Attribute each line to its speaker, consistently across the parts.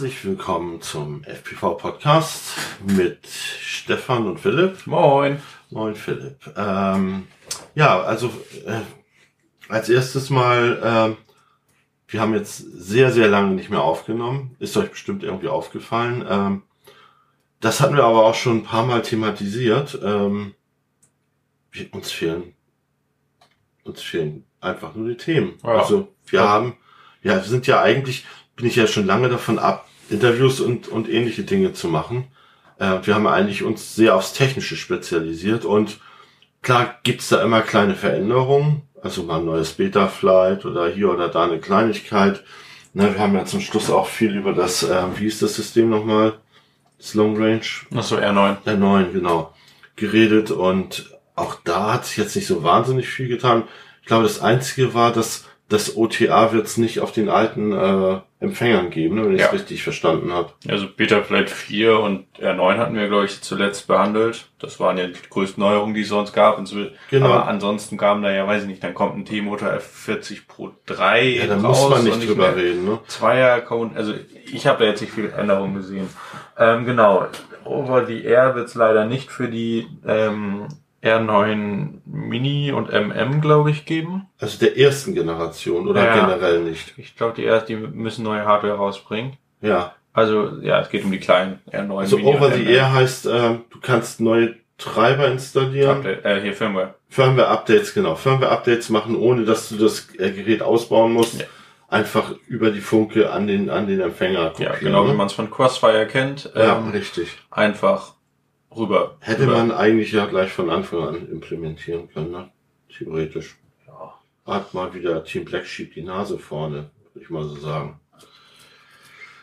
Speaker 1: Herzlich willkommen zum FPV Podcast mit Stefan und Philipp.
Speaker 2: Moin.
Speaker 1: Moin Philipp. Ähm, ja, also äh, als erstes mal, äh, wir haben jetzt sehr, sehr lange nicht mehr aufgenommen. Ist euch bestimmt irgendwie aufgefallen. Ähm, das hatten wir aber auch schon ein paar Mal thematisiert. Ähm, wir, uns fehlen, uns fehlen einfach nur die Themen.
Speaker 2: Ja.
Speaker 1: Also wir
Speaker 2: Ja.
Speaker 1: haben, ja, wir sind ja eigentlich, bin ich ja schon lange davon ab, Interviews und, und ähnliche Dinge zu machen. Äh, wir haben eigentlich uns sehr aufs Technische spezialisiert und klar gibt's da immer kleine Veränderungen, also mal ein neues Beta-Flight oder hier oder da eine Kleinigkeit. Ne, wir haben ja zum Schluss auch viel über das, äh, wie ist das System nochmal? Das Long Range
Speaker 2: Achso, R9.
Speaker 1: der neuen, genau, geredet und auch da hat sich jetzt nicht so wahnsinnig viel getan. Ich glaube, das Einzige war, dass das OTA wird es nicht auf den alten äh, Empfängern geben, ne, wenn ich es
Speaker 2: Ja.
Speaker 1: richtig verstanden habe.
Speaker 2: Also Beta Flight 4 und R9 hatten wir, glaube ich, zuletzt behandelt. Das waren ja die größten Neuerungen, die es sonst gab.
Speaker 1: Genau.
Speaker 2: Aber ansonsten kam da ja, weiß ich nicht, dann kommt ein T-Motor F40 Pro 3
Speaker 1: Ja, da
Speaker 2: raus
Speaker 1: muss man nicht drüber reden, ne?
Speaker 2: Zweier also ich habe da jetzt nicht viel Änderungen gesehen. Ähm, genau, Over the Air wird es leider nicht für die ähm, R9 Mini und MM, glaube ich, geben.
Speaker 1: Also der ersten Generation oder
Speaker 2: Ja.
Speaker 1: generell nicht.
Speaker 2: Ich glaube, die erst, die müssen neue Hardware rausbringen.
Speaker 1: Ja.
Speaker 2: Also ja, es geht um die kleinen R9
Speaker 1: Also
Speaker 2: Mini
Speaker 1: Over
Speaker 2: und
Speaker 1: the. Air heißt, äh, du kannst neue Treiber installieren.
Speaker 2: Update, äh, hier Firmware.
Speaker 1: Firmware-Updates, genau. Firmware-Updates machen, ohne dass du das äh, Gerät ausbauen musst.
Speaker 2: Ja.
Speaker 1: Einfach über die Funke an den, an den Empfänger
Speaker 2: Ja,
Speaker 1: kopieren.
Speaker 2: genau wie
Speaker 1: ne?
Speaker 2: man es von Crossfire kennt.
Speaker 1: Ja,
Speaker 2: Ähm,
Speaker 1: richtig.
Speaker 2: einfach rüber.
Speaker 1: Hätte
Speaker 2: rüber.
Speaker 1: man eigentlich ja gleich von Anfang an implementieren können, ne? Theoretisch.
Speaker 2: Ja.
Speaker 1: Hat mal wieder Team Black Sheep die Nase vorne, würde ich mal so sagen.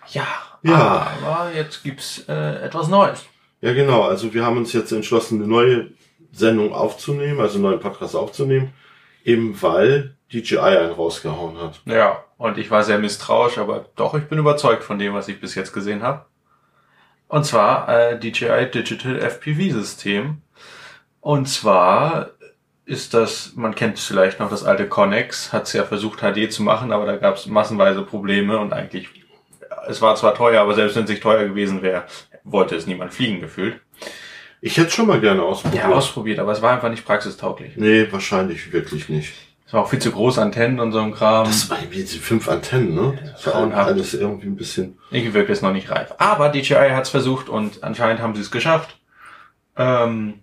Speaker 2: Ja,
Speaker 1: Ja.
Speaker 2: aber jetzt gibt's äh, etwas Neues.
Speaker 1: Ja, genau. Also wir haben uns jetzt entschlossen, eine neue Sendung aufzunehmen, also einen neuen Podcast aufzunehmen, eben weil DJI einen rausgehauen hat.
Speaker 2: Ja, und ich war sehr misstrauisch, aber doch, ich bin überzeugt von dem, was ich bis jetzt gesehen habe. Und zwar äh, DJI Digital FPV System. Und zwar ist das, man kennt vielleicht noch das alte Connex, hat es ja versucht HD zu machen, aber da gab es massenweise Probleme und eigentlich, es war zwar teuer, aber selbst wenn es nicht teuer gewesen wäre, wollte es niemand fliegen gefühlt.
Speaker 1: Ich hätte schon mal gerne ausprobiert.
Speaker 2: Ja, ausprobiert, aber es war einfach nicht praxistauglich.
Speaker 1: nee, wahrscheinlich wirklich nicht.
Speaker 2: Es war auch viel zu groß Antennen und so ein Kram.
Speaker 1: Das war irgendwie diese fünf Antennen, ne? Das war
Speaker 2: grauenhaft.
Speaker 1: alles irgendwie ein bisschen.
Speaker 2: Irgendwie wirkt es noch nicht reif. Aber DJI hat es versucht und anscheinend haben sie es geschafft. Ähm,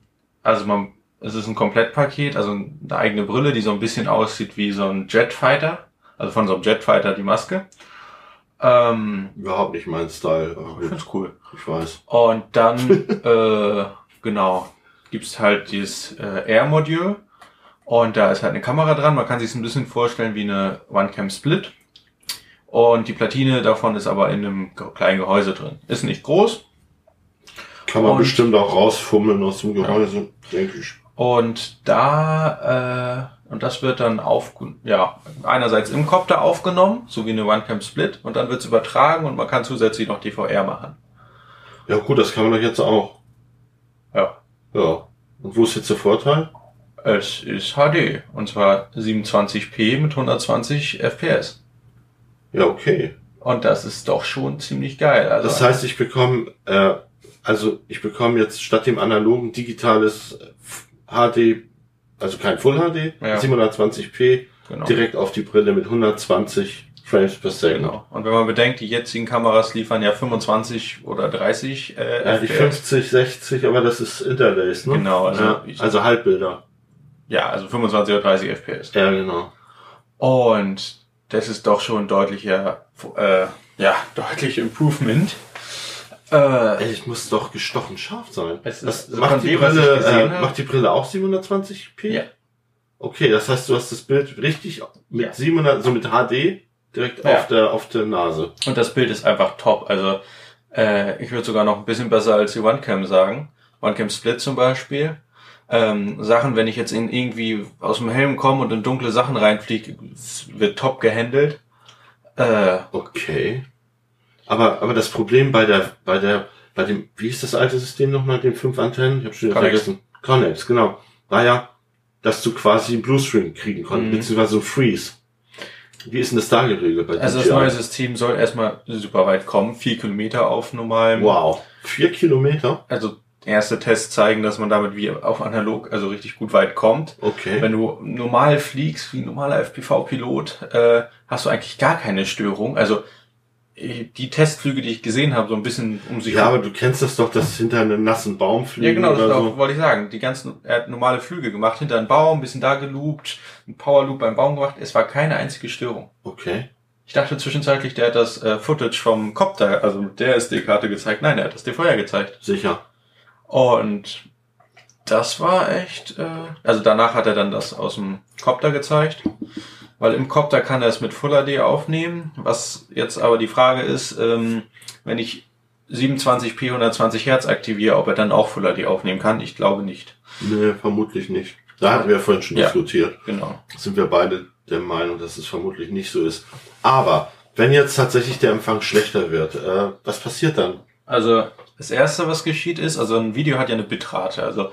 Speaker 2: also man, es ist ein Komplettpaket, also eine eigene Brille, die so ein bisschen aussieht wie so ein Jetfighter. Also von so einem Jetfighter die Maske. Ähm,
Speaker 1: Überhaupt nicht mein Style.
Speaker 2: Ich find's cool.
Speaker 1: ich weiß.
Speaker 2: Und dann, äh, genau, gibt's halt dieses äh, Air-Modul. Und da ist halt eine Kamera dran. Man kann sich ein bisschen vorstellen wie eine One-Cam Split. Und die Platine davon ist aber in einem kleinen Gehäuse drin. Ist nicht groß.
Speaker 1: Kann man
Speaker 2: Und-
Speaker 1: bestimmt auch rausfummeln aus dem Gehäuse, denke ich.
Speaker 2: Und da, äh, und das wird dann auf, ja, einerseits im Kopter aufgenommen, so wie eine One-Cam Split. Und dann wird's übertragen und man kann zusätzlich noch DVR machen.
Speaker 1: Ja gut, das kann man doch jetzt auch.
Speaker 2: Ja.
Speaker 1: Ja. Und wo ist jetzt der Vorteil?
Speaker 2: Es ist HD. Und zwar 27p mit 120 FPS.
Speaker 1: Ja, okay.
Speaker 2: Und das ist doch schon ziemlich geil. Also,
Speaker 1: Das heißt, ich bekomme, äh, also ich bekomme jetzt statt dem analogen digitales HD, also kein Full HD,
Speaker 2: Ja.
Speaker 1: 720p,
Speaker 2: genau.
Speaker 1: direkt auf die Brille mit 120 Frames per Second.
Speaker 2: genau. Und wenn man bedenkt, die jetzigen Kameras liefern ja 25 oder 30 äh,
Speaker 1: Ja, die
Speaker 2: FPS.
Speaker 1: 50, 60, aber das ist Interlace, ne?
Speaker 2: Genau, also
Speaker 1: ja, also Halbbilder.
Speaker 2: Ja, also 25 oder 30 FPS.
Speaker 1: Ja, genau.
Speaker 2: Und das ist doch schon deutlicher, äh, ja, deutlich Improvement. Äh,
Speaker 1: es muss doch gestochen scharf sein.
Speaker 2: Es ist-
Speaker 1: das macht, die
Speaker 2: dem, ich
Speaker 1: Brille, äh, macht die Brille auch 720p?
Speaker 2: Ja.
Speaker 1: Okay, das heißt, du hast das Bild richtig mit
Speaker 2: Ja.
Speaker 1: 700, so mit HD direkt
Speaker 2: Ja.
Speaker 1: auf der auf der Nase.
Speaker 2: Und das Bild ist einfach top. Also äh, ich würde sogar noch ein bisschen besser als die OneCam sagen. OneCam Split zum Beispiel. Ähm, Sachen, wenn ich jetzt in irgendwie aus dem Helm komme und in dunkle Sachen reinfliege, wird top gehandelt. Äh,
Speaker 1: Okay. Aber aber das Problem bei der bei der bei dem wie ist das alte System nochmal den fünf Antennen? Ich habe schon wieder vergessen. Connex, genau. War ja, dass du quasi einen Bluestring kriegen konntest,
Speaker 2: Mhm.
Speaker 1: beziehungsweise einen Freeze. Wie ist denn das da geregelt bei
Speaker 2: Also das neue System soll erstmal super weit kommen. Vier Kilometer auf normalem.
Speaker 1: Wow. Vier Kilometer?
Speaker 2: Also erste Tests zeigen, dass man damit wie auf analog, also richtig gut weit kommt.
Speaker 1: Okay.
Speaker 2: Wenn du normal fliegst, wie ein normaler FPV-Pilot, äh, hast du eigentlich gar keine Störung. Also die Testflüge, die ich gesehen habe, so ein bisschen um sich
Speaker 1: ja, aber du kennst das doch, dass hinter einem nassen Baum fliegen
Speaker 2: Ja, genau, das auch,
Speaker 1: so.
Speaker 2: wollte ich sagen. Die ganzen, er hat normale Flüge gemacht, hinter einen Baum, ein bisschen da geloopt, ein Powerloop beim Baum gemacht. Es war keine einzige Störung.
Speaker 1: Okay.
Speaker 2: Ich dachte zwischenzeitlich, der hat das äh, Footage vom Copter, also mit der SD-Karte gezeigt. Nein, er hat das dir vorher gezeigt.
Speaker 1: Sicher.
Speaker 2: Und das war echt, äh, also danach hat er dann das aus dem Copter gezeigt. Weil im Copter kann er es mit Full HD aufnehmen. Was jetzt aber die Frage ist, ähm, wenn ich 27p 120 Hertz aktiviere, ob er dann auch Full HD aufnehmen kann. Ich glaube nicht.
Speaker 1: Nee, vermutlich nicht. Da hatten wir vorhin schon
Speaker 2: Ja.
Speaker 1: diskutiert.
Speaker 2: Genau.
Speaker 1: Sind wir beide der Meinung, dass es vermutlich nicht so ist. Aber wenn jetzt tatsächlich der Empfang schlechter wird, äh, was passiert dann?
Speaker 2: Also das erste, was geschieht, ist, also ein Video hat ja eine Bitrate, also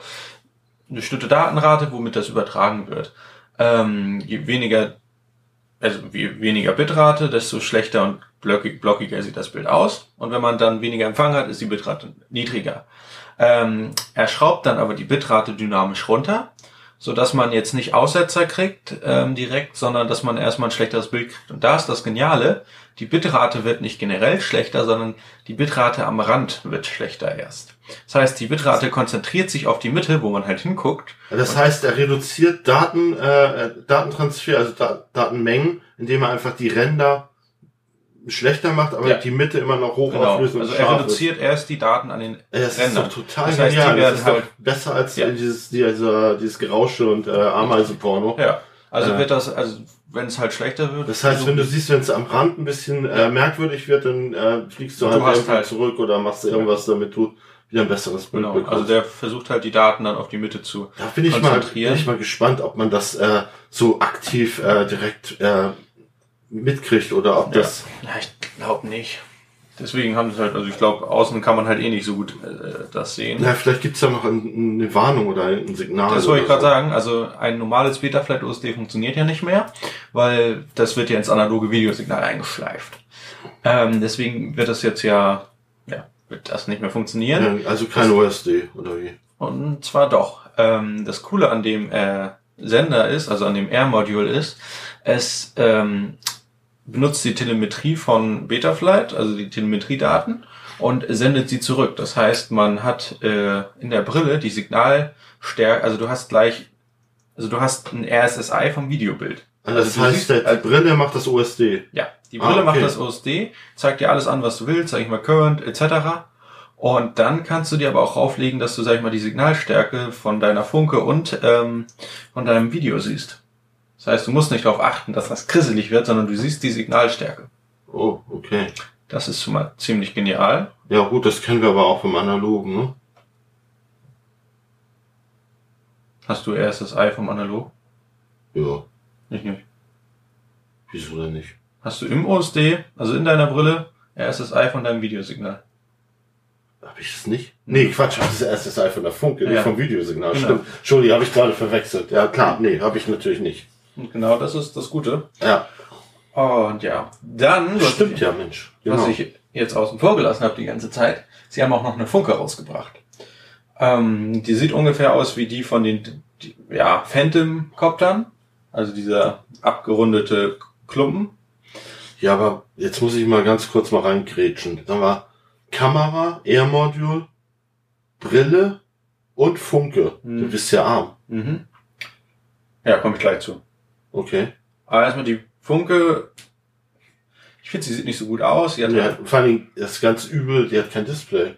Speaker 2: eine bestimmte Datenrate, womit das übertragen wird. Ähm, je weniger, also je weniger Bitrate, desto schlechter und blockig, blockiger sieht das Bild aus. Und wenn man dann weniger Empfang hat, ist die Bitrate niedriger. Ähm, er schraubt dann aber die Bitrate dynamisch runter, so dass man jetzt nicht Aussetzer kriegt ähm, direkt, sondern dass man erstmal ein schlechteres Bild kriegt. Und da ist das Geniale, die Bitrate wird nicht generell schlechter, sondern die Bitrate am Rand wird schlechter erst. Das heißt, die Bitrate konzentriert sich auf die Mitte, wo man halt hinguckt.
Speaker 1: Das heißt, er reduziert Daten, äh, Datentransfer, also da Datenmengen, indem er einfach die Ränder schlechter macht, aber
Speaker 2: Ja.
Speaker 1: die Mitte immer noch hoch
Speaker 2: Genau.
Speaker 1: auflöst und
Speaker 2: Also er
Speaker 1: scharf ist.
Speaker 2: reduziert erst die Daten an den
Speaker 1: Ey, Das ist
Speaker 2: Rändern.
Speaker 1: doch total
Speaker 2: Das heißt, die
Speaker 1: genial. Das
Speaker 2: werden
Speaker 1: ist
Speaker 2: halt-
Speaker 1: besser als
Speaker 2: Ja.
Speaker 1: dieses, dieser, dieses Gerausche und äh, Ameisenporno.
Speaker 2: Ja. Also
Speaker 1: Äh.
Speaker 2: wird das, also wenn es halt schlechter wird.
Speaker 1: Das heißt, wenn du siehst, wenn es am Rand ein bisschen äh, merkwürdig wird, dann äh, fliegst du
Speaker 2: Du
Speaker 1: halt irgendwie
Speaker 2: halt-
Speaker 1: zurück oder machst irgendwas, damit du wieder ein besseres Bild
Speaker 2: Genau.
Speaker 1: bekommst.
Speaker 2: Also der versucht halt die Daten dann auf die Mitte zu.
Speaker 1: da bin ich, mal,
Speaker 2: konzentrieren.
Speaker 1: bin ich mal gespannt, ob man das äh, so aktiv äh, direkt äh, mitkriegt oder ob das...
Speaker 2: Ja, ich glaube nicht. Deswegen haben sie halt, also ich glaube, außen kann man halt eh nicht so gut äh, das sehen.
Speaker 1: Na, vielleicht gibt's ja noch ein, eine Warnung oder ein Signal.
Speaker 2: Das wollte ich gerade sagen. Also ein normales Betaflight USD funktioniert ja nicht mehr, weil das wird ja ins analoge Videosignal eingeschleift. Ähm, deswegen wird das jetzt ja, ja, wird das nicht mehr funktionieren.
Speaker 1: Ja, also kein OSD oder wie?
Speaker 2: Und zwar doch. Ähm, das Coole an dem äh, Sender ist, also an dem Air-Module ist, es ähm, benutzt die Telemetrie von Betaflight, also die Telemetriedaten, und sendet sie zurück. Das heißt, man hat äh, in der Brille die Signalstärke, also du hast gleich, also du hast ein RSSI vom Videobild.
Speaker 1: Also das
Speaker 2: du
Speaker 1: heißt,
Speaker 2: siehst-
Speaker 1: die Brille macht das OSD.
Speaker 2: Ja, die
Speaker 1: Ah,
Speaker 2: Brille
Speaker 1: okay.
Speaker 2: macht das OSD, zeigt dir alles an, was du willst, sag ich mal Current etc. Und dann kannst du dir aber auch auflegen, dass du, sag ich mal, die Signalstärke von deiner Funke und ähm, von deinem Video siehst. Das heißt, du musst nicht darauf achten, dass das krisselig wird, sondern du siehst die Signalstärke.
Speaker 1: Oh, okay.
Speaker 2: Das ist schon mal ziemlich genial.
Speaker 1: Ja gut, das kennen wir aber auch vom Analogen, ne?
Speaker 2: Hast du RSSI vom Analog?
Speaker 1: Ja,
Speaker 2: Ich nicht.
Speaker 1: wieso denn nicht?
Speaker 2: Hast du im OSD, also in deiner Brille, RSSI von deinem Videosignal?
Speaker 1: Hab ich das nicht? Nee, Quatsch, das ist SSI von der Funke, nicht
Speaker 2: Ja.
Speaker 1: vom Videosignal.
Speaker 2: Genau.
Speaker 1: Stimmt. Entschuldigung, habe ich gerade verwechselt. Ja, klar, nee, habe ich natürlich nicht.
Speaker 2: Und genau das ist das Gute.
Speaker 1: Ja,
Speaker 2: Und ja, dann... was
Speaker 1: stimmt
Speaker 2: ich-
Speaker 1: ja, Mensch.
Speaker 2: was
Speaker 1: Genau.
Speaker 2: ich jetzt außen vor gelassen habe die ganze Zeit, sie haben auch noch eine Funke rausgebracht. Ähm, die sieht ungefähr aus wie die von den die, ja, Phantom-Koptern, also dieser abgerundete Klumpen.
Speaker 1: Ja, aber jetzt muss ich mal ganz kurz mal reingrätschen. Dann war Kamera, Air-Module, Brille und Funke.
Speaker 2: Hm.
Speaker 1: Du bist ja arm.
Speaker 2: Mhm. Ja, komme ich gleich zu.
Speaker 1: Okay.
Speaker 2: Aber erstmal die Funke, ich finde, sie sieht nicht so gut aus. Sie hat
Speaker 1: Ja,
Speaker 2: halt,
Speaker 1: vor allen Dingen, das ist ganz übel, die hat kein Display.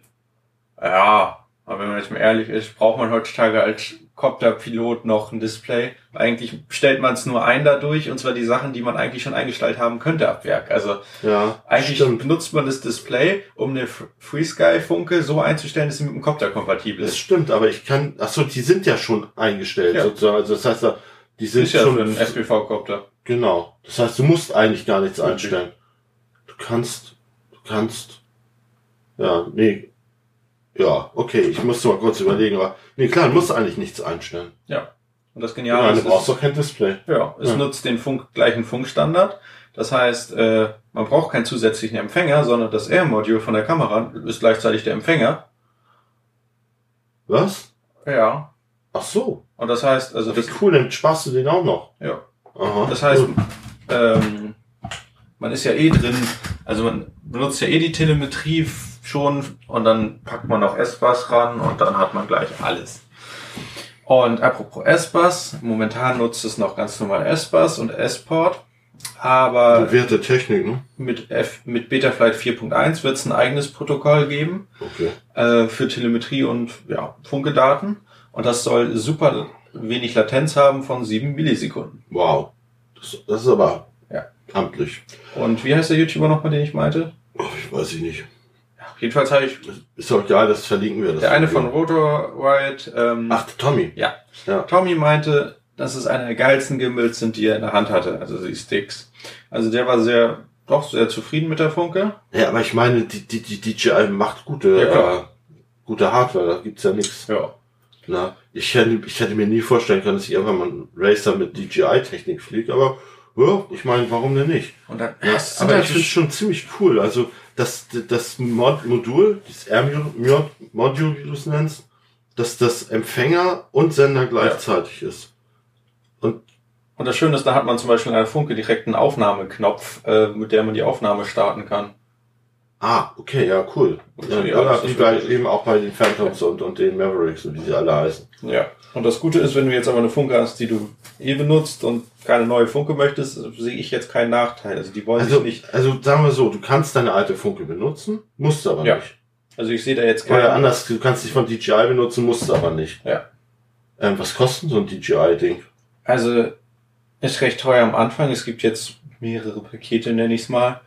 Speaker 2: ja, aber wenn man jetzt mal ehrlich ist, braucht man heutzutage als Copterpilot noch ein Display. Eigentlich stellt man es nur ein dadurch, und zwar die Sachen, die man eigentlich schon eingestellt haben könnte ab Werk. Also
Speaker 1: Ja,
Speaker 2: Eigentlich
Speaker 1: stimmt.
Speaker 2: benutzt man das Display, um eine FreeSky-Funke so einzustellen, dass sie mit dem Copter kompatibel
Speaker 1: Das
Speaker 2: ist.
Speaker 1: stimmt, aber ich kann, ach so, die sind ja schon eingestellt
Speaker 2: Ja.
Speaker 1: sozusagen. Also das heißt, die sind
Speaker 2: ja
Speaker 1: schon,
Speaker 2: für einen SPV-Copter.
Speaker 1: genau. Das heißt, du musst eigentlich gar nichts einstellen. Du kannst, du kannst, ja, nee, ja, okay, ich musste mal kurz überlegen, aber, nee, klar, du musst eigentlich nichts einstellen.
Speaker 2: Ja. Und das Geniale
Speaker 1: du
Speaker 2: ist,
Speaker 1: brauchst
Speaker 2: es,
Speaker 1: doch kein Display.
Speaker 2: ja, es
Speaker 1: Ja.
Speaker 2: nutzt den Funk, gleichen Funkstandard. Das heißt, äh, man braucht keinen zusätzlichen Empfänger, sondern das Air-Module von der Kamera ist gleichzeitig der Empfänger.
Speaker 1: Was?
Speaker 2: Ja.
Speaker 1: Ach so.
Speaker 2: Und das heißt, also das,
Speaker 1: cool, dann sparst du den auch noch.
Speaker 2: ja.
Speaker 1: Aha.
Speaker 2: Das heißt,
Speaker 1: Cool.
Speaker 2: ähm, man ist ja eh drin, also man benutzt ja eh die Telemetrie schon und dann packt man noch S-Bus ran und dann hat man gleich alles. Und apropos S-Bus, momentan nutzt es noch ganz normal S-Bus und S-Port, aber
Speaker 1: Bewährte Technik, ne?
Speaker 2: mit, F, mit Betaflight 4.1 wird es ein eigenes Protokoll geben
Speaker 1: Okay.
Speaker 2: äh, für Telemetrie und ja, Funkedaten und das soll super wenig Latenz haben von 7 Millisekunden.
Speaker 1: Wow. Das, das ist aber
Speaker 2: Ja.
Speaker 1: amtlich.
Speaker 2: Und wie heißt der YouTuber nochmal, den ich meinte?
Speaker 1: Oh, ich weiß ich nicht.
Speaker 2: Jedenfalls habe ich
Speaker 1: Ist doch egal, das verlinken wir. Das
Speaker 2: der eine von Rotor Riot, ähm,
Speaker 1: Ach, Tommy.
Speaker 2: ja.
Speaker 1: Ja.
Speaker 2: Tommy meinte, dass es einer der geilsten Gimbals sind, die er in der Hand hatte, also die Sticks. Also der war sehr, doch sehr zufrieden mit der Funke.
Speaker 1: Ja, aber ich meine, die, die, die DJI macht gute,
Speaker 2: Ja,
Speaker 1: äh, gute Hardware, da gibt's ja nichts.
Speaker 2: Ja.
Speaker 1: Na, ich hätte, ich hätte mir nie vorstellen können, dass ich irgendwann mal einen Racer mit DJI-Technik fliege, aber ja, ich meine, warum denn nicht?
Speaker 2: Und dann,
Speaker 1: Ja, aber ich finde es schon ziemlich cool. Also das, das Mod Modul, das Air-Modul, wie du es nennst, dass das Empfänger und Sender gleichzeitig ist. Und
Speaker 2: Und das Schöne ist, da hat man zum Beispiel in einer Funke direkt einen Aufnahmeknopf, äh, mit der man die Aufnahme starten kann.
Speaker 1: Ah, okay, ja, cool. Ja,
Speaker 2: Ja,
Speaker 1: ja, wie bei, eben auch bei den Phantoms und, und den Mavericks und wie sie alle heißen.
Speaker 2: Ja. Und das Gute ist, wenn du jetzt aber eine Funke hast, die du eh benutzt und keine neue Funke möchtest, sehe ich jetzt keinen Nachteil. Also die wollen
Speaker 1: Also,
Speaker 2: sich nicht.
Speaker 1: also sagen wir so, du kannst deine alte Funke benutzen, musst aber
Speaker 2: Ja.
Speaker 1: nicht.
Speaker 2: Also ich sehe da jetzt
Speaker 1: Oder
Speaker 2: keinen.
Speaker 1: anders, du kannst dich von DJI benutzen, musst aber nicht.
Speaker 2: Ja.
Speaker 1: Ähm, was kostet so ein DJI-Ding?
Speaker 2: Also ist recht teuer am Anfang. Es gibt jetzt mehrere Pakete, nenne ich es mal.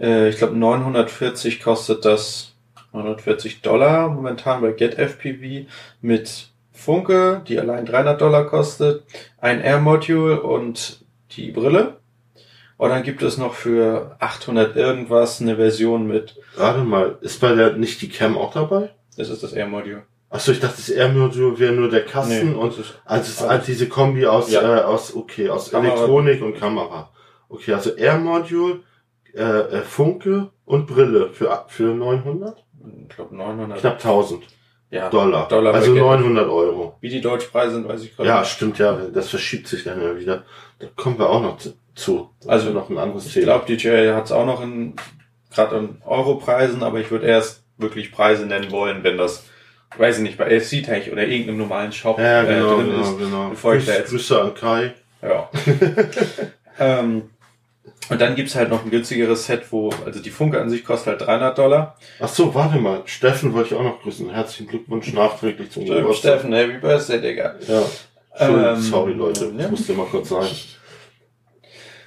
Speaker 2: Äh, ich glaube 940 kostet das 940 Dollar momentan bei GetFPV mit Funke, die allein 300 Dollar kostet, ein Air-Module und die Brille. Und dann gibt es noch für 800 irgendwas eine Version mit,
Speaker 1: Warte mal, ist bei der nicht die Cam auch dabei?
Speaker 2: das ist das Air-Module.
Speaker 1: Achso, ich dachte, das Air-Modul wäre nur der Kasten
Speaker 2: Nee,
Speaker 1: und also es ist halt diese Kombi aus,
Speaker 2: Ja.
Speaker 1: äh, aus okay, aus
Speaker 2: Kamera.
Speaker 1: Elektronik und Kamera. Okay, also Air-Modul, äh, äh, Funke und Brille für, für 900?
Speaker 2: Ich glaube 900
Speaker 1: Knapp 1000
Speaker 2: ja,
Speaker 1: Dollar.
Speaker 2: Dollar
Speaker 1: also
Speaker 2: bei Get-
Speaker 1: 900 Euro.
Speaker 2: Wie die Deutschpreise sind, weiß ich gerade
Speaker 1: Ja,
Speaker 2: nicht.
Speaker 1: stimmt, ja, das verschiebt sich dann ja wieder. Da kommen wir auch noch zu-. Das
Speaker 2: Also,
Speaker 1: noch ein anderes
Speaker 2: Ich
Speaker 1: Thema.
Speaker 2: glaube, DJI hat es auch noch in gerade in Europreisen, aber ich würde erst wirklich Preise nennen wollen, wenn das, weiß ich nicht, bei LC Tech oder irgendeinem normalen Shop
Speaker 1: ja, genau,
Speaker 2: äh, drin
Speaker 1: genau,
Speaker 2: ist.
Speaker 1: genau.
Speaker 2: bevor ich da
Speaker 1: Grüß-
Speaker 2: jetzt-
Speaker 1: Grüße an Kai.
Speaker 2: Ja. ähm, und dann gibt's halt noch ein günstigeres Set, wo, also die Funke an sich kostet halt 300 Dollar.
Speaker 1: Ach so, warte mal. Steffen wollte ich auch noch grüßen. Herzlichen Glückwunsch nachträglich zum Geburtstag.
Speaker 2: Steffen, Happy Birthday, Digga.
Speaker 1: Ja.
Speaker 2: Ähm,
Speaker 1: sorry, Leute.
Speaker 2: ja.
Speaker 1: Das musste mal kurz sein.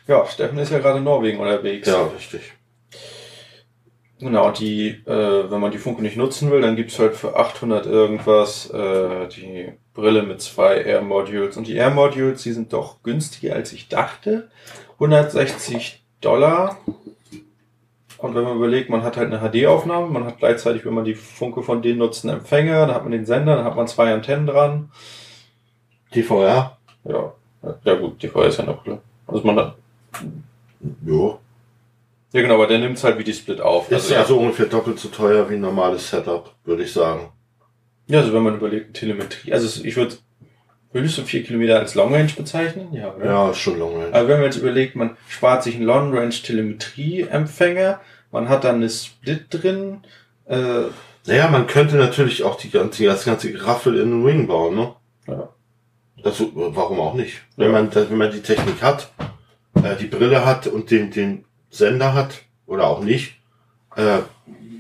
Speaker 2: Ja, Steffen ist ja gerade in Norwegen unterwegs.
Speaker 1: Ja, richtig.
Speaker 2: Genau, die, äh, wenn man die Funke nicht nutzen will, dann gibt's halt für 800 irgendwas äh, die Brille mit zwei Air Modules. Und die Air Modules, die sind doch günstiger als ich dachte. 160 Dollar. Und wenn man überlegt, man hat halt eine HD-Aufnahme, man hat gleichzeitig, wenn man die Funke von denen nutzt, einen Empfänger, dann hat man den Sender, dann hat man zwei Antennen dran.
Speaker 1: DVR?
Speaker 2: Ja, ja gut, die VR ist ja eine Brille. Also man hat,
Speaker 1: Jo.
Speaker 2: ja genau, aber der nimmt's halt wie die Split auf.
Speaker 1: Ist
Speaker 2: ja.
Speaker 1: also ungefähr doppelt so teuer wie ein normales Setup, würde ich sagen.
Speaker 2: Ja, also wenn man überlegt, Telemetrie. Also es- ich würde, würdest du vier Kilometer als Long Range bezeichnen? Ja, oder?
Speaker 1: Ja, schon long range.
Speaker 2: Aber wenn man jetzt überlegt, man spart sich einen Long Range Telemetrie-Empfänger, man hat dann eine Split drin, äh,
Speaker 1: Naja, man könnte natürlich auch die ganze, das ganze Geraffel in den Ring bauen, ne?
Speaker 2: Ja.
Speaker 1: Also, warum auch nicht? Wenn
Speaker 2: Ja.
Speaker 1: man, wenn man die Technik hat, äh, die Brille hat und den, den Sender hat, oder auch nicht, äh,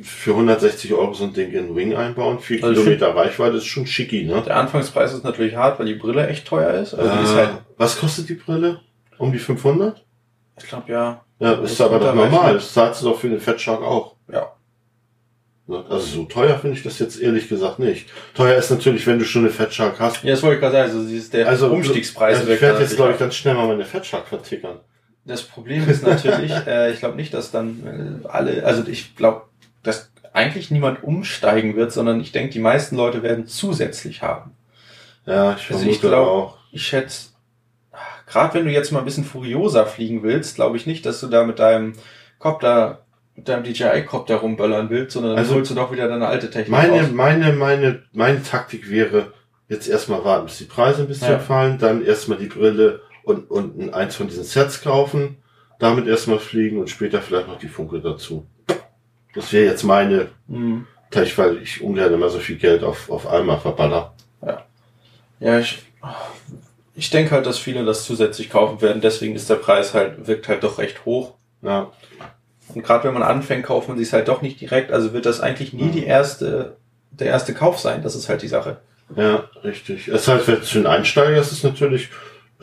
Speaker 1: für 160 Euro so ein Ding in Ring einbauen, 4
Speaker 2: Also
Speaker 1: Kilometer Reichweite, ist schon schicki, ne?
Speaker 2: der Anfangspreis ist natürlich hart, weil die Brille echt teuer ist. Also die ist
Speaker 1: Äh,
Speaker 2: halt,
Speaker 1: was kostet die Brille? Um die 500?
Speaker 2: ich glaube ja,
Speaker 1: Ja, ist aber doch normal. Das zahlst du doch für den Fat Shark auch.
Speaker 2: ja.
Speaker 1: Also so teuer finde ich das jetzt ehrlich gesagt nicht. Teuer ist natürlich, wenn du schon eine Fat Shark hast.
Speaker 2: Ja, das wollte ich gerade sagen, also dieses, der
Speaker 1: Also
Speaker 2: Umstiegspreis
Speaker 1: also ich werde jetzt, glaube ich, ganz schnell mal meine Fat Shark vertickern.
Speaker 2: Das Problem ist natürlich, äh, ich glaube nicht, dass dann äh, alle, also ich glaube, dass eigentlich niemand umsteigen wird, sondern ich denke, die meisten Leute werden zusätzlich haben.
Speaker 1: Ja, ich
Speaker 2: Also ich glaub-
Speaker 1: auch.
Speaker 2: Ich schätze, gerade wenn du jetzt mal ein bisschen furioser fliegen willst, glaube ich nicht, dass du da mit deinem Copter, mit deinem DJI-Copter rumböllern willst, sondern
Speaker 1: Also-
Speaker 2: dann holst du doch wieder deine alte Technik
Speaker 1: Meine,
Speaker 2: raus.
Speaker 1: meine, meine, meine Taktik wäre, jetzt erstmal warten, bis die Preise ein bisschen
Speaker 2: Ja.
Speaker 1: fallen, dann erstmal die Brille und, und ein- eins von diesen Sets kaufen, damit erstmal fliegen und später vielleicht noch die Funke dazu. Das wäre jetzt meine
Speaker 2: Mhm.
Speaker 1: Taktik, weil ich ungern immer so viel Geld auf, auf einmal verballer.
Speaker 2: Ja, ich, ich denke halt, dass viele das zusätzlich kaufen werden, deswegen ist der Preis halt, wirkt halt doch recht hoch.
Speaker 1: Ja,
Speaker 2: Und gerade wenn man anfängt, kauft man sich halt doch nicht direkt, also wird das eigentlich nie die erste, der erste Kauf sein, das ist halt die Sache.
Speaker 1: ja, richtig. Es ist halt für einen Einsteiger ist es natürlich,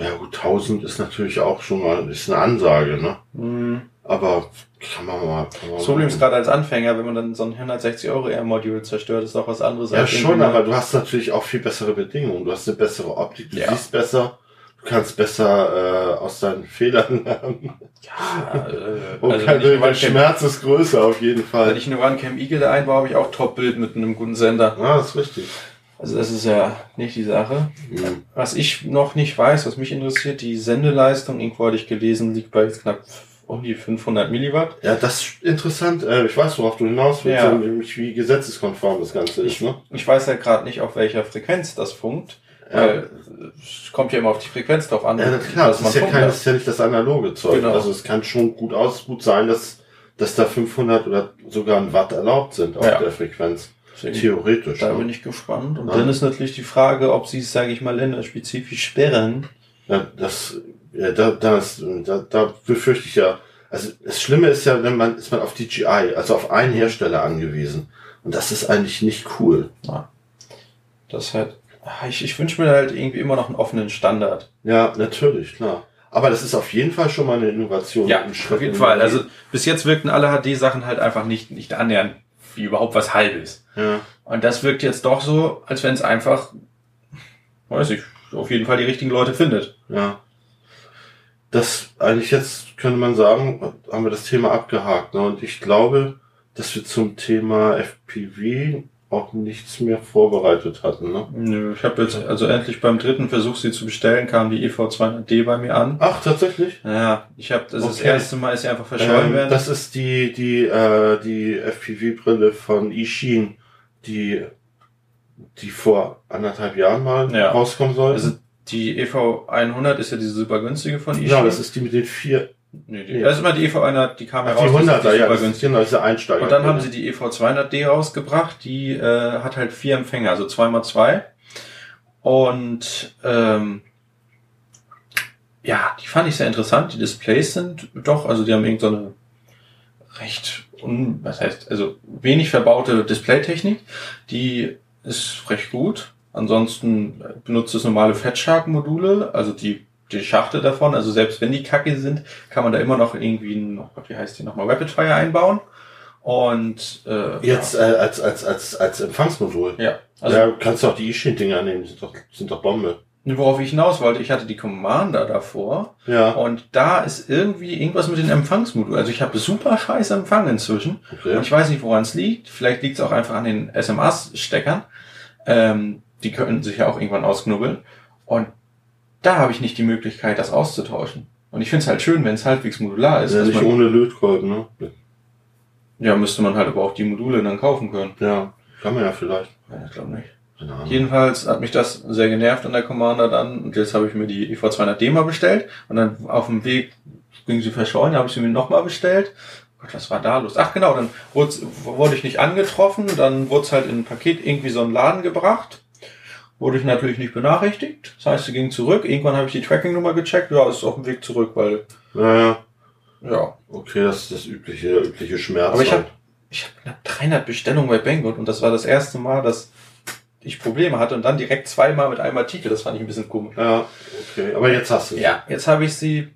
Speaker 1: ja gut, 1000 ist natürlich auch schon mal, ist eine Ansage, ne?
Speaker 2: Mhm.
Speaker 1: Aber kann man mal. Kann man mal.
Speaker 2: ist gerade als Anfänger, wenn man dann so ein 160 Euro Air Module zerstört, ist auch was anderes.
Speaker 1: Ja, schon, aber du hast natürlich auch viel bessere Bedingungen. Du hast eine bessere Optik, du
Speaker 2: Ja.
Speaker 1: siehst besser, du kannst besser äh, aus deinen Fehlern lernen.
Speaker 2: Ja, äh,
Speaker 1: Und
Speaker 2: also wenn OneCam,
Speaker 1: Schmerz ist größer auf jeden
Speaker 2: wenn
Speaker 1: Fall.
Speaker 2: ich eine OneCam Eagle da einbaue, habe ich auch Top-Bild mit einem guten Sender.
Speaker 1: Ja, das ist richtig.
Speaker 2: Also das ist ja nicht die Sache.
Speaker 1: Mhm.
Speaker 2: Was ich noch nicht weiß, was mich interessiert, die Sendeleistung, irgendwo hatte ich gelesen, liegt bei knapp um die 500 Milliwatt.
Speaker 1: Ja, das ist interessant. Äh, ich weiß, worauf du hinaus willst,
Speaker 2: Ja.
Speaker 1: nämlich wie gesetzeskonform das Ganze ist. Ne?
Speaker 2: Ich weiß halt gerade nicht, auf welcher Frequenz das funkt. Weil es kommt ja immer auf die Frequenz drauf an.
Speaker 1: Ja, klar, das ist ja, kein, das ist ja nicht das analoge Zeug.
Speaker 2: Genau.
Speaker 1: Also es kann schon gut aus, gut sein, dass, dass da 500 oder sogar ein Watt erlaubt sind auf
Speaker 2: Ja.
Speaker 1: der Frequenz.
Speaker 2: Deswegen,
Speaker 1: Theoretisch.
Speaker 2: Da
Speaker 1: ne?
Speaker 2: bin ich gespannt. Und
Speaker 1: Ja.
Speaker 2: dann ist natürlich die Frage, ob sie es, sage ich mal, länderspezifisch sperren.
Speaker 1: Ja, das, ja, da, das, da, da befürchte ich ja. Also das Schlimme ist ja, wenn man ist man auf DJI, also auf einen Hersteller angewiesen. Und das ist eigentlich nicht cool.
Speaker 2: Das halt, ah, ich, ich wünsche mir halt irgendwie immer noch einen offenen Standard.
Speaker 1: Ja, natürlich, klar. Aber das ist auf jeden Fall schon mal eine Innovation.
Speaker 2: Ja,
Speaker 1: ein Schritt
Speaker 2: auf jeden Fall. Also bis jetzt wirkten alle HD-Sachen halt einfach nicht, nicht annähernd wie überhaupt was Halbes.
Speaker 1: Ja,
Speaker 2: Und das wirkt jetzt doch so, als wenn es einfach, weiß ich, auf jeden Fall die richtigen Leute findet.
Speaker 1: ja. Das eigentlich jetzt könnte man sagen, haben wir das Thema abgehakt. Ne? Und ich glaube, dass wir zum Thema FPV auch nichts mehr vorbereitet hatten. Ne?
Speaker 2: Nö, ich habe jetzt, also endlich beim dritten Versuch, sie zu bestellen, kam die EV200D bei mir an.
Speaker 1: Ach, tatsächlich?
Speaker 2: Ja, ich habe, das ist das
Speaker 1: Okay.
Speaker 2: erste Mal, ist sie einfach verschollen
Speaker 1: Ähm,
Speaker 2: werden.
Speaker 1: das ist die, die, äh, die FPV-Brille von Ishin, die, die vor anderthalb Jahren mal
Speaker 2: Ja.
Speaker 1: rauskommen sollte.
Speaker 2: Also die EV100 ist ja diese super günstige von Ishii.
Speaker 1: ja, das ist die mit den vier,
Speaker 2: nee, die, das ist immer die EV100, die kam
Speaker 1: ach,
Speaker 2: ja
Speaker 1: die
Speaker 2: raus. das ist
Speaker 1: 100er, ja,
Speaker 2: super
Speaker 1: das ist genau, diese Einsteiger.
Speaker 2: Und dann haben sie die EV200D rausgebracht, die äh, hat halt vier Empfänger, also 2x2. Und ähm, ja, die fand ich sehr interessant. Die Displays sind doch, also die haben irgend so eine recht, un, was heißt, also wenig verbaute Displaytechnik. Die ist recht gut. Ansonsten benutzt es normale Fatshark-Module, also die, die Schachtel davon. Also selbst wenn die kacke sind, kann man da immer noch irgendwie ein, oh Gott, wie heißt die nochmal, Rapidfire einbauen. Und äh,
Speaker 1: Jetzt äh, als, als, als, als Empfangsmodul.
Speaker 2: ja, also
Speaker 1: ja, kannst du auch die Ishin-Dinger nehmen, die sind doch, sind doch Bombe.
Speaker 2: Worauf ich hinaus wollte, ich hatte die Commander davor
Speaker 1: Ja,
Speaker 2: und da ist irgendwie irgendwas mit den Empfangsmodulen. Also ich habe super scheiß Empfang inzwischen. Und
Speaker 1: okay.
Speaker 2: ich weiß nicht, woran es liegt. Vielleicht liegt es auch einfach an den SMA-Steckern. Ähm, die können sich ja auch irgendwann ausknubbeln. Und da habe ich nicht die Möglichkeit, das auszutauschen. Und ich finde es halt schön, wenn es halbwegs modular ist.
Speaker 1: ja, nicht
Speaker 2: man,
Speaker 1: ohne Lötkolben, ne?
Speaker 2: ja, müsste man halt aber auch die Module dann kaufen können.
Speaker 1: Ja, kann man ja vielleicht.
Speaker 2: Ja, ich glaube nicht. Jedenfalls hat mich das sehr genervt an der Commander dann. Und jetzt habe ich mir die EV200D mal bestellt. Und dann auf dem Weg ging sie verschollen, habe ich sie mir nochmal bestellt. Gott, was war da los? Ach genau, dann wurde ich nicht angetroffen. Dann wurde es halt in ein Paket irgendwie so einen Laden gebracht. Wurde ich natürlich nicht benachrichtigt. Das heißt, sie ging zurück. Irgendwann habe ich die Tracking-Nummer gecheckt. Ja, ist auf dem Weg zurück, weil,
Speaker 1: Ja, ja. Okay, das ist das übliche, übliche Schmerz.
Speaker 2: Aber ich habe ich hab knapp 300 Bestellungen bei Banggood und das war das erste Mal, dass ich Probleme hatte und dann direkt zweimal mit einem Artikel. Das fand ich ein bisschen komisch.
Speaker 1: Ja, okay. Aber jetzt hast du sie.
Speaker 2: Ja, jetzt habe ich sie,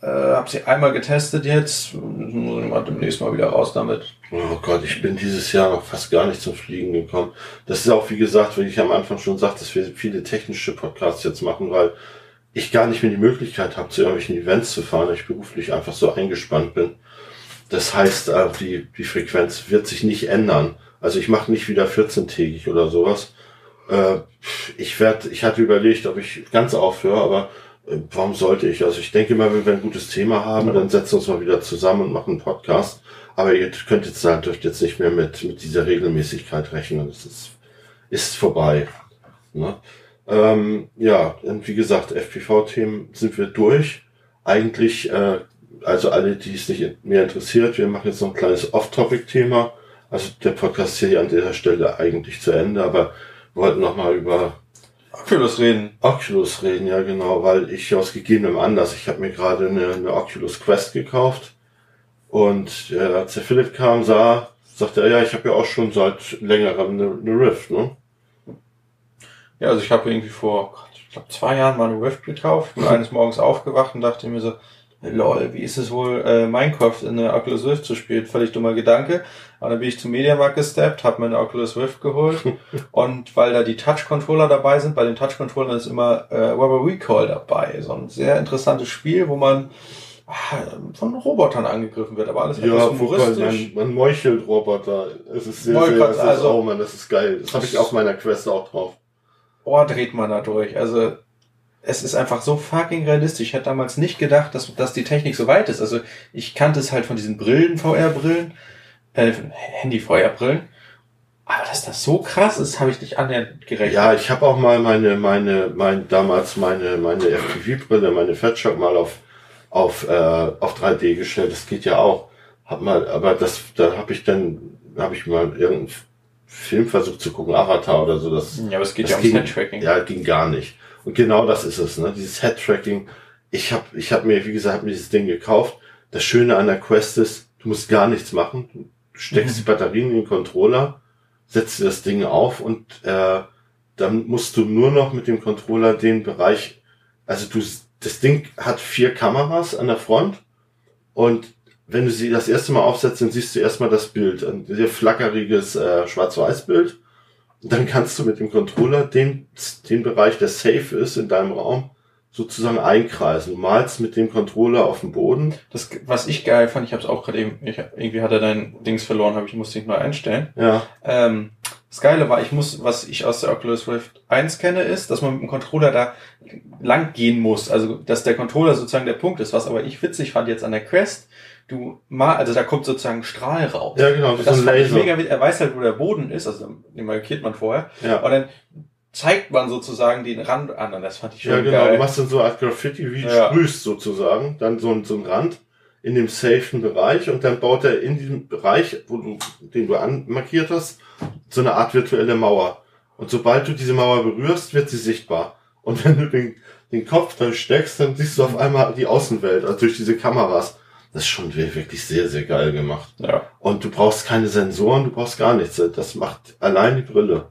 Speaker 2: äh, habe sie einmal getestet jetzt. Muss ich mal demnächst mal wieder raus damit.
Speaker 1: Oh Gott, ich bin dieses Jahr noch fast gar nicht zum Fliegen gekommen. Das ist auch, wie gesagt, wenn ich am Anfang schon sagte, dass wir viele technische Podcasts jetzt machen, weil ich gar nicht mehr die Möglichkeit habe, zu irgendwelchen Events zu fahren, weil ich beruflich einfach so eingespannt bin. Das heißt, äh, die, die Frequenz wird sich nicht ändern. Also ich mache nicht wieder 14-tägig oder sowas. Äh, Ich werde, ich hatte überlegt, ob ich ganz aufhöre, aber Äh, Warum sollte ich? Also ich denke mal, wenn wir ein gutes Thema haben, dann setzen wir uns mal wieder zusammen und machen einen Podcast. Aber ihr könnt jetzt sagen, dürft jetzt nicht mehr mit, mit dieser Regelmäßigkeit rechnen. Das ist, ist vorbei. Ne? Ähm, ja, und wie gesagt, FPV-Themen sind wir durch. Eigentlich, äh, also alle, die es nicht mehr interessiert, wir machen jetzt noch ein kleines Off-Topic-Thema. Also der Podcast ist hier an dieser Stelle eigentlich zu Ende, aber wollten nochmal über
Speaker 2: Oculus reden.
Speaker 1: Oculus reden, ja genau, weil ich aus gegebenem Anlass, ich habe mir gerade eine, eine Oculus Quest gekauft und äh, als der Philipp kam, sah, sagte er, ja, ich habe ja auch schon seit längerem eine, eine Rift, ne?
Speaker 2: Ja, also ich habe irgendwie vor, Gott, ich glaube, zwei Jahren mal eine Rift gekauft, bin eines Morgens aufgewacht und dachte mir so, lol, wie ist es wohl, äh, Minecraft in der Oculus Rift zu spielen? Völlig dummer Gedanke. Aber dann bin ich zum Mediamarkt gesteppt, habe mir eine Oculus Rift geholt und weil da die Touch-Controller dabei sind, bei den Touch-Controllern ist immer äh, Rubber Recall dabei. So ein sehr interessantes Spiel, wo man ah, von Robotern angegriffen wird, aber alles
Speaker 1: Ja,
Speaker 2: etwas humoristisch.
Speaker 1: man, man meuchelt Roboter. Es ist sehr,
Speaker 2: Meuchelt,
Speaker 1: sehr, es ist,
Speaker 2: also-
Speaker 1: oh man, das ist geil. Das habe ich auf meiner Quest auch drauf.
Speaker 2: Ohr dreht man da durch. Also es ist einfach so fucking realistisch. Ich hätte damals nicht gedacht, dass, dass die Technik so weit ist. Also ich kannte es halt von diesen Brillen, VR-Brillen, äh, Handy-VR-Brillen. Aber dass das so krass ist, habe ich nicht annähernd gerechnet.
Speaker 1: Ja, ich habe auch mal meine, meine, mein, damals meine, meine FPV-Brille, meine Fatshock mal auf, auf, äh, auf 3D gestellt. Das geht ja auch. Hab mal, aber das, da habe ich dann, habe ich mal irgendeinen Film versucht zu gucken, Avatar oder so. Das,
Speaker 2: Ja, aber es geht
Speaker 1: das
Speaker 2: ja ums Head-Tracking.
Speaker 1: Ja, ging gar nicht. Und genau das ist es, ne? Dieses Head-Tracking. Ich habe ich hab mir, wie gesagt, hab mir dieses Ding gekauft. Das Schöne an der Quest ist, du musst gar nichts machen. Du steckst die Batterien in den Controller, setzt dir das Ding auf und äh, dann musst du nur noch mit dem Controller den Bereich, also du, das Ding hat vier Kameras an der Front und wenn du sie das erste Mal aufsetzt, dann siehst du erstmal das Bild, ein sehr flackeriges äh, Schwarz-Weiß-Bild. Dann kannst du mit dem Controller den, den Bereich, der safe ist in deinem Raum, sozusagen einkreisen. Du malst mit dem Controller auf dem Boden.
Speaker 2: Das, was ich geil fand, ich habe es auch gerade eben, ich, irgendwie hat er dein Dings verloren, habe ich musste ihn neu einstellen.
Speaker 1: Ja,
Speaker 2: Ähm, das Geile war, ich muss, was ich aus der Oculus Rift 1 kenne, ist, dass man mit dem Controller da lang gehen muss. Also, dass der Controller sozusagen der Punkt ist. Was aber ich witzig fand jetzt an der Quest, du mal, also da kommt sozusagen Strahl raus.
Speaker 1: ja genau, das
Speaker 2: das
Speaker 1: ist ein Laser.
Speaker 2: mega witzig. Er weiß halt, wo der Boden ist, also den markiert man vorher.
Speaker 1: Ja.
Speaker 2: Und dann zeigt man sozusagen den Rand an. Und das fand ich schon
Speaker 1: ja, genau.
Speaker 2: geil.
Speaker 1: Du machst dann so als Graffiti, wie du
Speaker 2: Ja.
Speaker 1: sprühst sozusagen, dann so, ein- so ein Rand in dem safen Bereich und dann baut er in diesem Bereich, wo du, den du anmarkiert hast, so eine Art virtuelle Mauer. Und sobald du diese Mauer berührst, wird sie sichtbar. Und wenn du den, den Kopf da steckst, dann siehst du auf einmal die Außenwelt, also durch diese Kameras. Das ist schon wirklich sehr, sehr geil gemacht.
Speaker 2: ja.
Speaker 1: Und du brauchst keine Sensoren, du brauchst gar nichts. Das macht allein die Brille.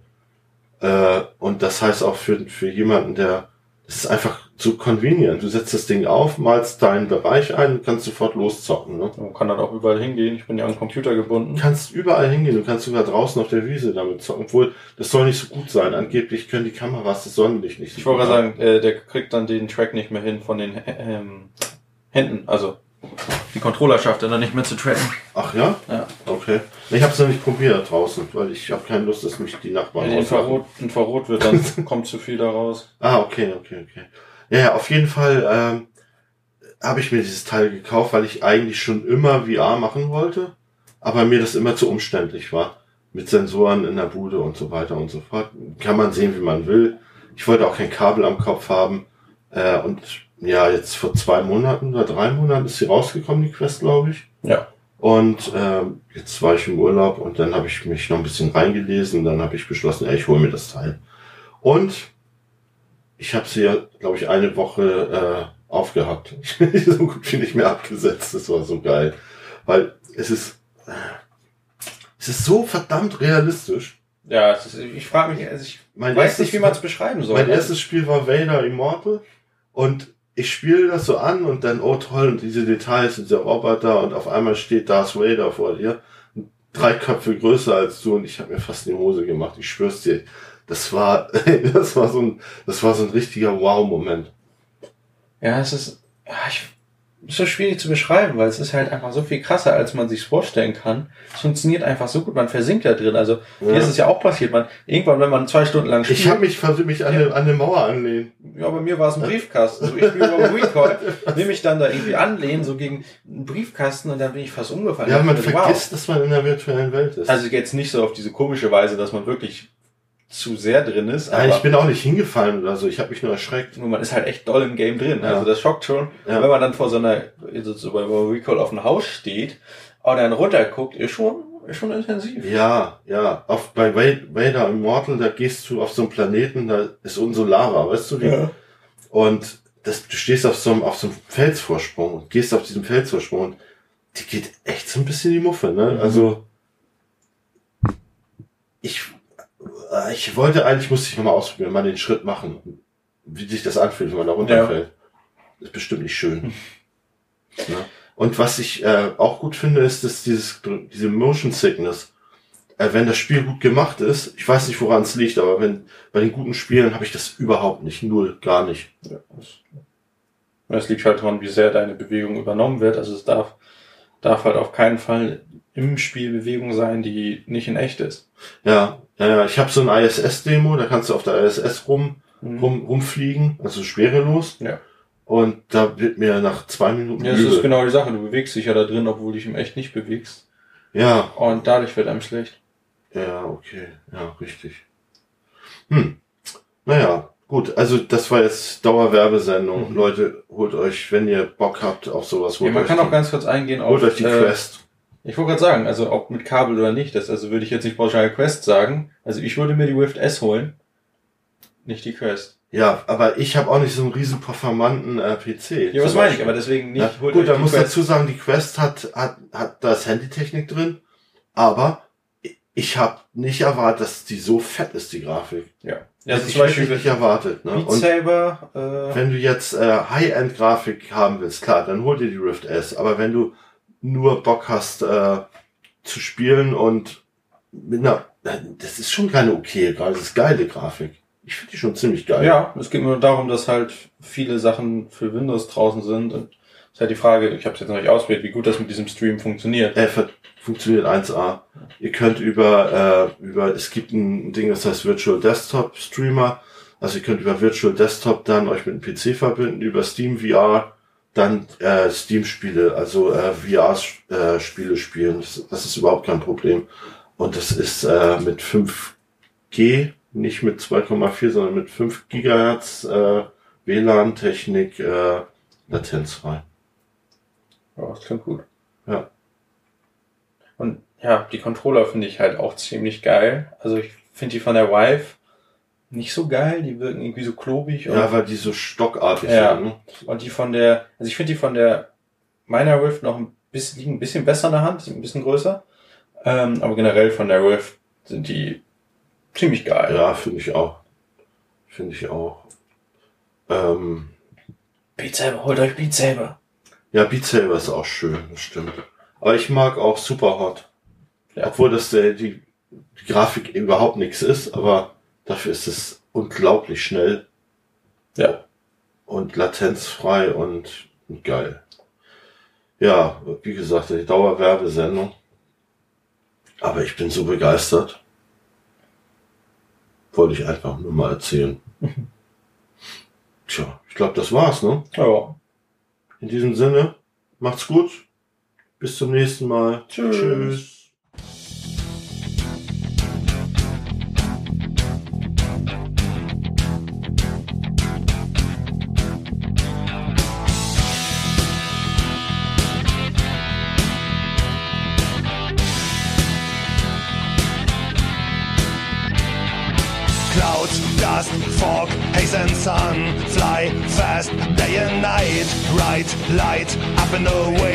Speaker 1: Äh, und das heißt auch für, für jemanden, der, es ist einfach so convenient. Du setzt das Ding auf, malst deinen Bereich ein und kannst sofort loszocken. Ne?
Speaker 2: Man kann dann auch überall hingehen. Ich bin ja an den Computer gebunden.
Speaker 1: Du kannst überall hingehen, du kannst sogar draußen auf der Wiese damit zocken. Obwohl, das soll nicht so gut sein. Angeblich können die Kameras das Sonnenlicht nicht so
Speaker 2: Ich wollte gerade sagen, äh, der kriegt dann den Track nicht mehr hin von den ähm, Händen. Also die Controller schafft er dann nicht mehr zu tracken.
Speaker 1: Ach ja?
Speaker 2: Ja.
Speaker 1: Okay. Ich habe es noch nicht probiert draußen, weil ich habe keine Lust, dass mich die Nachbarn
Speaker 2: Wenn
Speaker 1: auslachen.
Speaker 2: Infrarot, Infrarot wird, dann kommt zu viel da raus.
Speaker 1: Ah, okay, okay, okay. Ja, ja, auf jeden Fall ähm, habe ich mir dieses Teil gekauft, weil ich eigentlich schon immer VR machen wollte, aber mir das immer zu umständlich war. Mit Sensoren in der Bude und so weiter und so fort. Kann man sehen, wie man will. Ich wollte auch kein Kabel am Kopf haben. Äh, und ja, jetzt vor zwei Monaten oder drei Monaten ist sie rausgekommen, die Quest, glaube ich.
Speaker 2: Ja.
Speaker 1: Und ähm, jetzt war ich im Urlaub und dann habe ich mich noch ein bisschen reingelesen und dann habe ich beschlossen, ja, ich hole mir das Teil. Und ich habe sie ja, glaube ich, eine Woche äh, aufgehabt. so gut wie nicht mehr abgesetzt. Das war so geil. Weil es ist, äh, es ist so verdammt realistisch.
Speaker 2: Ja, ist, ich frage mich, also ich
Speaker 1: Mein
Speaker 2: weiß nicht, wie man es beschreiben soll.
Speaker 1: Mein erstes Spiel war Vader Immortal und ich spiele das so an und dann, oh toll, und diese Details und der Roboter und auf einmal steht Darth Vader vor dir, drei Köpfe größer als du und ich habe mir fast die Hose gemacht. Ich schwör's dir, das war, das war so ein, das war so ein richtiger Wow-Moment.
Speaker 2: Ja, es ist, ja, ich, so schwierig zu beschreiben, weil es ist halt einfach so viel krasser, als man sich vorstellen kann. Es funktioniert einfach so gut, man versinkt da drin. Also ja. hier ist es ja auch passiert. Man irgendwann, wenn man zwei Stunden lang
Speaker 1: spielt. Ich habe mich versucht, mich an, ja. eine, an eine Mauer anlehnen.
Speaker 2: Ja, bei mir war es ein Briefkasten. So, ich spiele über Recall, will mich dann da irgendwie anlehnen, so gegen einen Briefkasten und dann bin ich fast umgefallen.
Speaker 1: Ja, man vergisst, wow. dass man in der virtuellen Welt ist.
Speaker 2: Also jetzt nicht so auf diese komische Weise, dass man wirklich zu sehr drin ist.
Speaker 1: Nein, ich bin auch nicht hingefallen oder so. Ich habe mich nur erschreckt.
Speaker 2: Nur man ist halt echt doll im Game drin. Ja. Also das schockt schon. Ja. Wenn man dann vor so einer, so bei Recall auf dem Haus steht und dann runterguckt, ist schon, ist schon intensiv.
Speaker 1: Ja, ja. Auf, bei Vader Immortal, da gehst du auf so einen Planeten, da ist Unsolara, weißt du wie? Ja. Und das, du stehst auf so einem, auf so einem Felsvorsprung und gehst auf diesem Felsvorsprung und die geht echt so ein bisschen die Muffe, ne? Mhm. Also, ich ich wollte eigentlich, musste ich nochmal ausprobieren, mal den Schritt machen, wie sich das anfühlt, wenn man da runterfällt. Ja. Ist bestimmt nicht schön. ja. Und was ich äh, auch gut finde, ist, dass dieses, diese Motion Sickness, äh, wenn das Spiel gut gemacht ist, ich weiß nicht, woran es liegt, aber wenn bei den guten Spielen habe ich das überhaupt nicht, null, gar nicht. Ja,
Speaker 2: das liegt halt daran, wie sehr deine Bewegung übernommen wird. Also es darf, darf halt auf keinen Fall im Spiel Bewegung sein, die nicht in echt ist.
Speaker 1: Ja, ja, ja, ich habe so ein ISS-Demo, da kannst du auf der ISS rum, mhm. rum rumfliegen, also schwerelos.
Speaker 2: Ja.
Speaker 1: Und da wird mir nach zwei Minuten.
Speaker 2: Ja, das übel. ist genau die Sache. Du bewegst dich ja da drin, obwohl du dich im echt nicht bewegst.
Speaker 1: Ja.
Speaker 2: Und dadurch wird einem schlecht.
Speaker 1: Ja, okay. Ja, richtig. Hm. Naja, gut. Also das war jetzt Dauerwerbesendung. Mhm. Leute, holt euch, wenn ihr Bock habt auf sowas.
Speaker 2: Holt ja, man kann
Speaker 1: die,
Speaker 2: auch ganz kurz eingehen
Speaker 1: auf. Holt euch die äh, Quest.
Speaker 2: Ich wollte gerade sagen, also ob mit Kabel oder nicht, das also würde ich jetzt nicht pauschal Quest sagen. Also ich würde mir die Rift S holen, nicht die Quest.
Speaker 1: Ja, aber ich habe auch nicht so einen riesen performanten äh, PC.
Speaker 2: Ja, was meine ich, aber deswegen nicht.
Speaker 1: Ja, gut, da muss Quest. dazu sagen, die Quest hat hat hat das Handytechnik drin, aber ich habe nicht erwartet, dass die so fett ist, die Grafik.
Speaker 2: Ja.
Speaker 1: Ja, also zum Beispiel nicht erwartet. Ne?
Speaker 2: Beat Saber, äh
Speaker 1: wenn du jetzt äh, High-End-Grafik haben willst, klar, dann hol dir die Rift S. Aber wenn du nur Bock hast äh, zu spielen und mit einer, das ist schon keine okay, gerade das ist geile Grafik. Ich finde die schon ziemlich geil.
Speaker 2: Ja, es geht nur darum, dass halt viele Sachen für Windows draußen sind und ist halt die Frage, ich habe es jetzt noch nicht ausprobiert, wie gut das mit diesem Stream funktioniert.
Speaker 1: Äh, funktioniert 1A. Ihr könnt über, äh, über, es gibt ein Ding, das heißt Virtual Desktop Streamer. Also ihr könnt über Virtual Desktop dann euch mit dem PC verbinden, über Steam VR dann äh, Steam-Spiele, also äh, VR-Spiele spielen. Das, das, ist überhaupt kein Problem. Und das ist äh, mit 5G, nicht mit 2,4, sondern mit 5 Gigahertz äh, WLAN-Technik äh, latenzfrei.
Speaker 2: Ja, das klingt gut.
Speaker 1: Ja.
Speaker 2: Und ja, die Controller finde ich halt auch ziemlich geil. Also ich finde die von der Vive nicht so geil, die wirken irgendwie so klobig.
Speaker 1: Ja, weil die so stockartig
Speaker 2: ja. sind. Ne? Und die von der, also ich finde die von der meiner Rift noch ein bisschen, liegen ein bisschen besser in der Hand, sind ein bisschen größer. Ähm, aber generell von der Rift sind die ziemlich geil.
Speaker 1: Ja, finde ich auch. Finde ich auch. Ähm,
Speaker 2: Beat Saber, holt euch Beat Saber.
Speaker 1: Ja, Beat Saber ist auch schön, das stimmt. Aber ich mag auch Superhot. Ja. Obwohl das der, die, die Grafik überhaupt nichts ist, aber Dafür ist es unglaublich schnell.
Speaker 2: Ja.
Speaker 1: Und latenzfrei und, und geil. Ja, wie gesagt, die Dauerwerbesendung. Aber ich bin so begeistert. Wollte ich einfach nur mal erzählen. Tja, ich glaube, das war's, ne?
Speaker 2: Ja.
Speaker 1: In diesem Sinne, macht's gut. Bis zum nächsten Mal.
Speaker 2: Tschüss. Tschüss.
Speaker 3: Up and away.